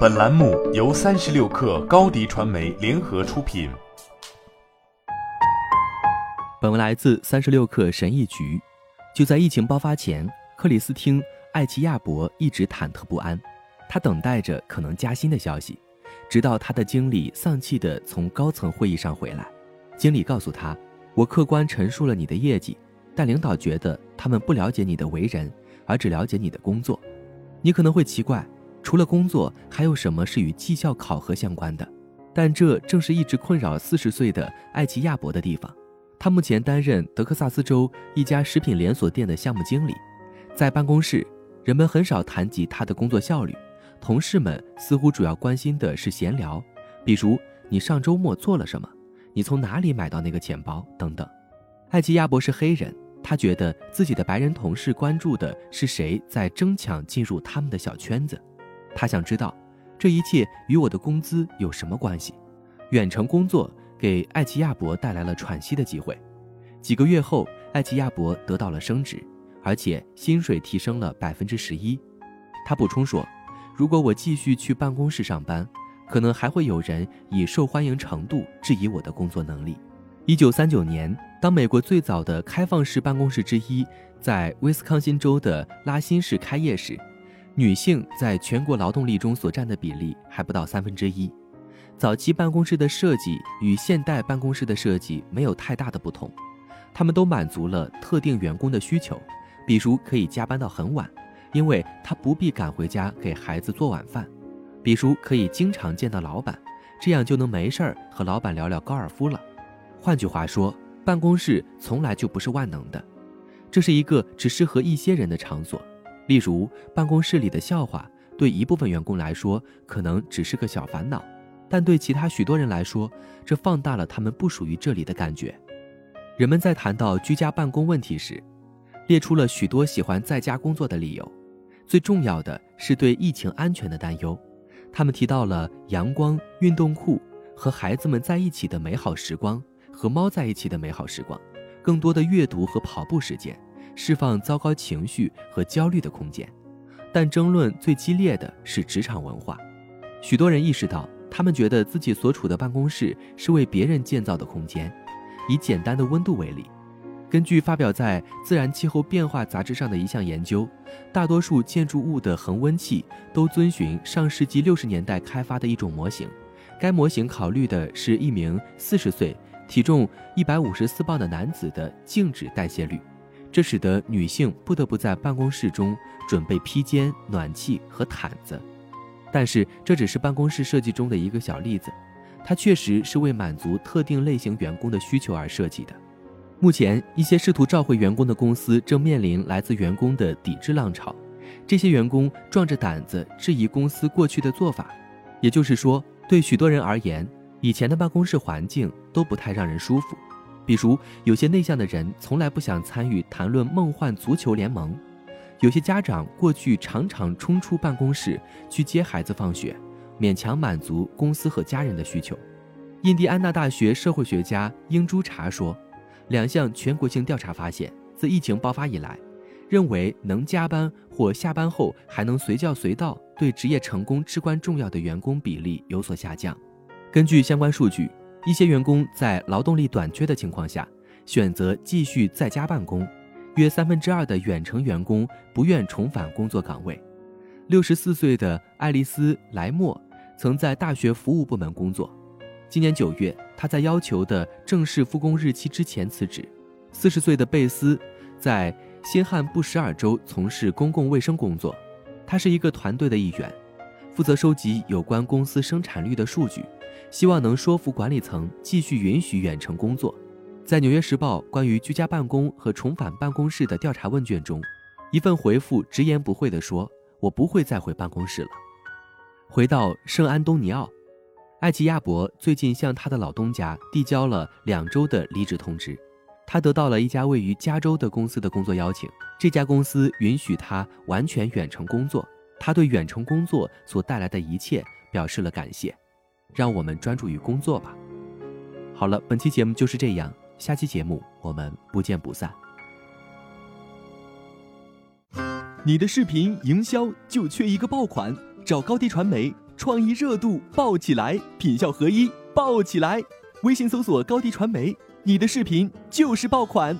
本栏目由三十六氪高低传媒联合出品。本文来自三十六氪神译局。就在疫情爆发前，克里斯汀·艾奇亚伯一直忐忑不安，他等待着可能加薪的消息，直到他的经理丧气地从高层会议上回来。经理告诉他：“我客观陈述了你的业绩，但领导觉得他们不了解你的为人，而只了解你的工作。你可能会奇怪。”除了工作，还有什么是与绩效考核相关的？但这正是一直困扰四十岁的艾奇亚伯的地方。他目前担任德克萨斯州一家食品连锁店的项目经理。在办公室，人们很少谈及他的工作效率，同事们似乎主要关心的是闲聊，比如你上周末做了什么，你从哪里买到那个钱包等等。艾奇亚伯是黑人，他觉得自己的白人同事关注的是谁在争抢进入他们的小圈子。他想知道，这一切与我的工资有什么关系？远程工作给艾奇亚伯带来了喘息的机会。几个月后，艾奇亚伯得到了升职，而且薪水提升了百分之十一。他补充说：“如果我继续去办公室上班，可能还会有人以受欢迎程度质疑我的工作能力。”一九三九年，当美国最早的开放式办公室之一在威斯康星州的拉辛市开业时，女性在全国劳动力中所占的比例还不到三分之一。早期办公室的设计与现代办公室的设计没有太大的不同，他们都满足了特定员工的需求，比如可以加班到很晚，因为他不必赶回家给孩子做晚饭；比如可以经常见到老板，这样就能没事儿和老板聊聊高尔夫了。换句话说，办公室从来就不是万能的，这是一个只适合一些人的场所。例如，办公室里的笑话对一部分员工来说可能只是个小烦恼，但对其他许多人来说，这放大了他们不属于这里的感觉。人们在谈到居家办公问题时，列出了许多喜欢在家工作的理由，最重要的是对疫情安全的担忧。他们提到了阳光、运动裤和孩子们在一起的美好时光，和猫在一起的美好时光，更多的阅读和跑步时间。释放糟糕情绪和焦虑的空间，但争论最激烈的是职场文化。许多人意识到，他们觉得自己所处的办公室是为别人建造的空间。以简单的温度为例，根据发表在《自然气候变化》杂志上的一项研究，大多数建筑物的恒温器都遵循上世纪六十年代开发的一种模型。该模型考虑的是一名四十岁、体重一百五十四磅的男子的静止代谢率。这使得女性不得不在办公室中准备披肩、暖气和毯子，但是这只是办公室设计中的一个小例子，它确实是为满足特定类型员工的需求而设计的。目前，一些试图召回员工的公司正面临来自员工的抵制浪潮，这些员工壮着胆子质疑公司过去的做法，也就是说，对许多人而言，以前的办公室环境都不太让人舒服。比如，有些内向的人从来不想参与谈论梦幻足球联盟；有些家长过去常常冲出办公室去接孩子放学，勉强满足公司和家人的需求。印第安纳大学社会学家英朱查说，两项全国性调查发现，自疫情爆发以来，认为能加班或下班后还能随叫随到对职业成功至关重要的员工比例有所下降。根据相关数据。一些员工在劳动力短缺的情况下，选择继续在家办公。约三分之二的远程员工不愿重返工作岗位。六十四岁的爱丽丝·莱默曾在大学服务部门工作。今年九月，他在要求的正式复工日期之前辞职。四十岁的贝斯在新罕布什尔州从事公共卫生工作。他是一个团队的一员，负责收集有关公司生产率的数据。希望能说服管理层继续允许远程工作。在《纽约时报》关于居家办公和重返办公室的调查问卷中，一份回复直言不讳地说：“我不会再回办公室了。”回到圣安东尼奥，艾奇亚伯最近向他的老东家递交了两周的离职通知。他得到了一家位于加州的公司的工作邀请，这家公司允许他完全远程工作。他对远程工作所带来的一切表示了感谢。让我们专注于工作吧。好了，本期节目就是这样，下期节目我们不见不散。你的视频营销就缺一个爆款，找高低传媒。创意热度爆起来，品效合一爆起来。微信搜索高迪传媒，你的视频就是爆款。